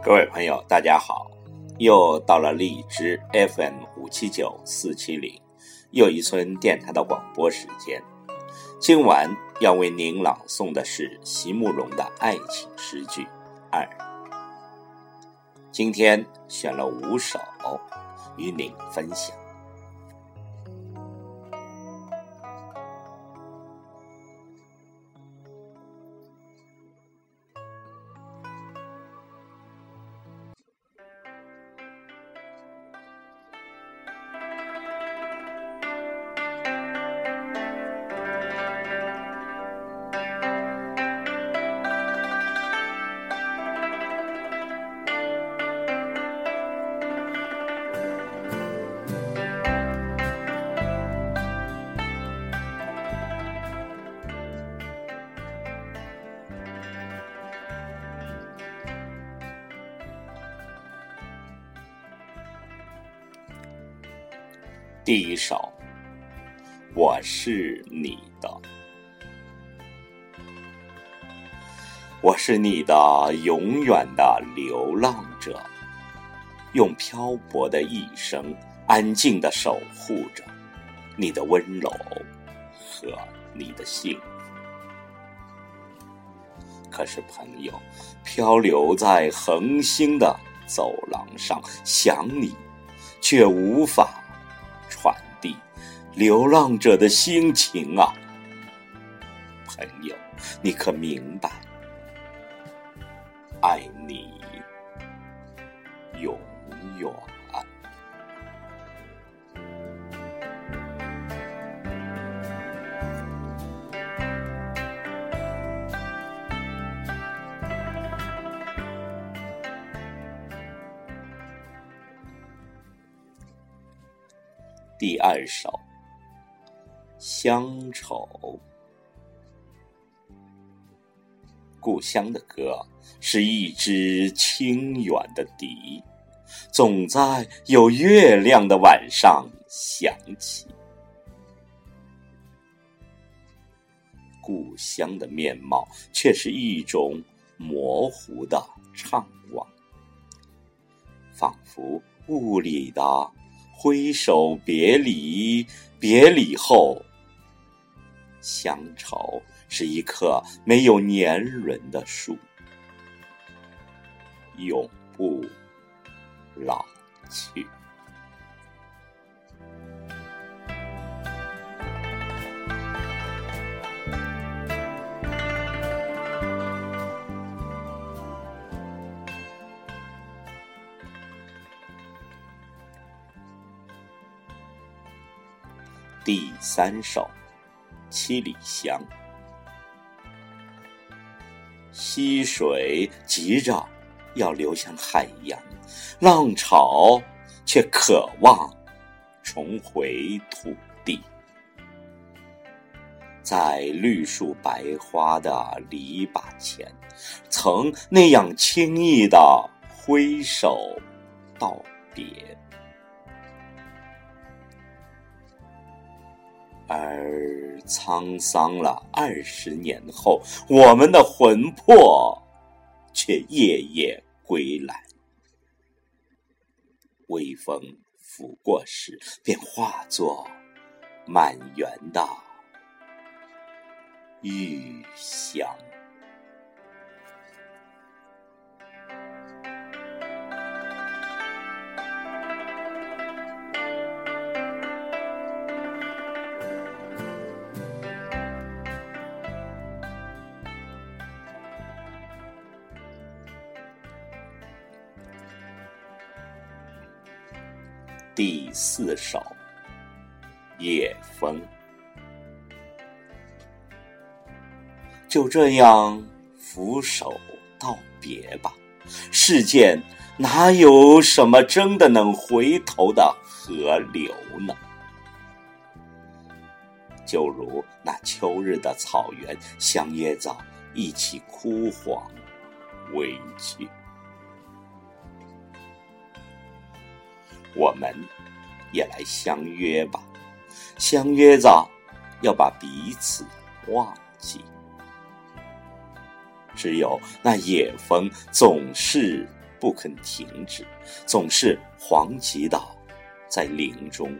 各位朋友，大家好！又到了荔枝 FM 五七九四七零又一村电台的广播时间。今晚要为您朗诵的是席慕容的爱情诗句二。今天选了五首与您分享。第一首，我是你的，我是你的永远的流浪者，用漂泊的一生，安静的守护着你的温柔和你的幸福。可是，朋友，漂流在恒星的走廊上，想你，却无法。流浪者的心情啊，朋友，你可明白？爱你永远。第二首《乡愁》，故乡的歌是一支清远的笛，总在有月亮的晚上响起。故乡的面貌却是一种模糊的怅惘，仿佛雾里的。挥手别离，别离后，乡愁是一棵没有年轮的树，永不老去。第三首《七里香》，溪水急着要流向海洋，浪潮却渴望重回土地。在绿树白花的篱笆前，曾那样轻易的挥手道别。而沧桑了二十年后，我们的魂魄却夜夜归来。微风拂过时，便化作满园的玉香。第四首《夜风》，就这样俯首道别吧。世间哪有什么真的能回头的河流呢？就如那秋日的草原，相约着一起枯黄委屈。我们也来相约吧，相约着要把彼此忘记。只有那野风总是不肯停止，总是黄急的，在林中，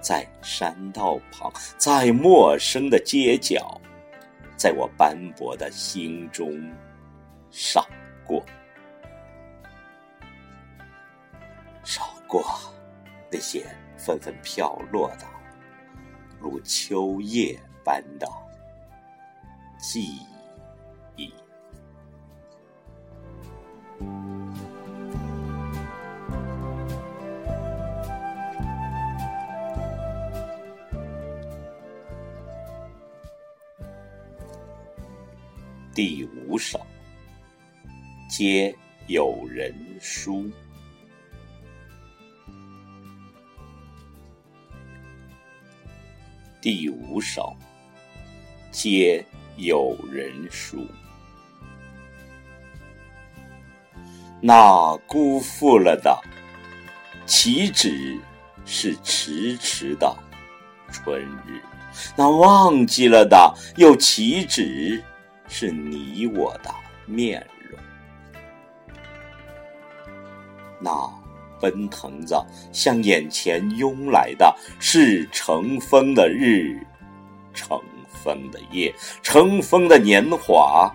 在山道旁，在陌生的街角，在我斑驳的心中闪过，闪过那些纷纷飘落的，如秋叶般的记忆。第五首，皆有人书。第五首，皆有人书。那辜负了的，岂止是迟迟的春日？那忘记了的，又岂止？是你我的面容，那奔腾着向眼前拥来的是乘风的日，乘风的夜，乘风的年华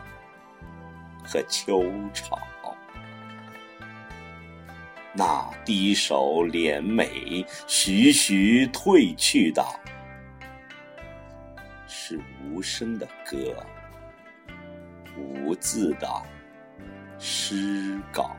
和秋潮。那低首敛美，徐徐褪去的，是无声的歌。无字的诗稿。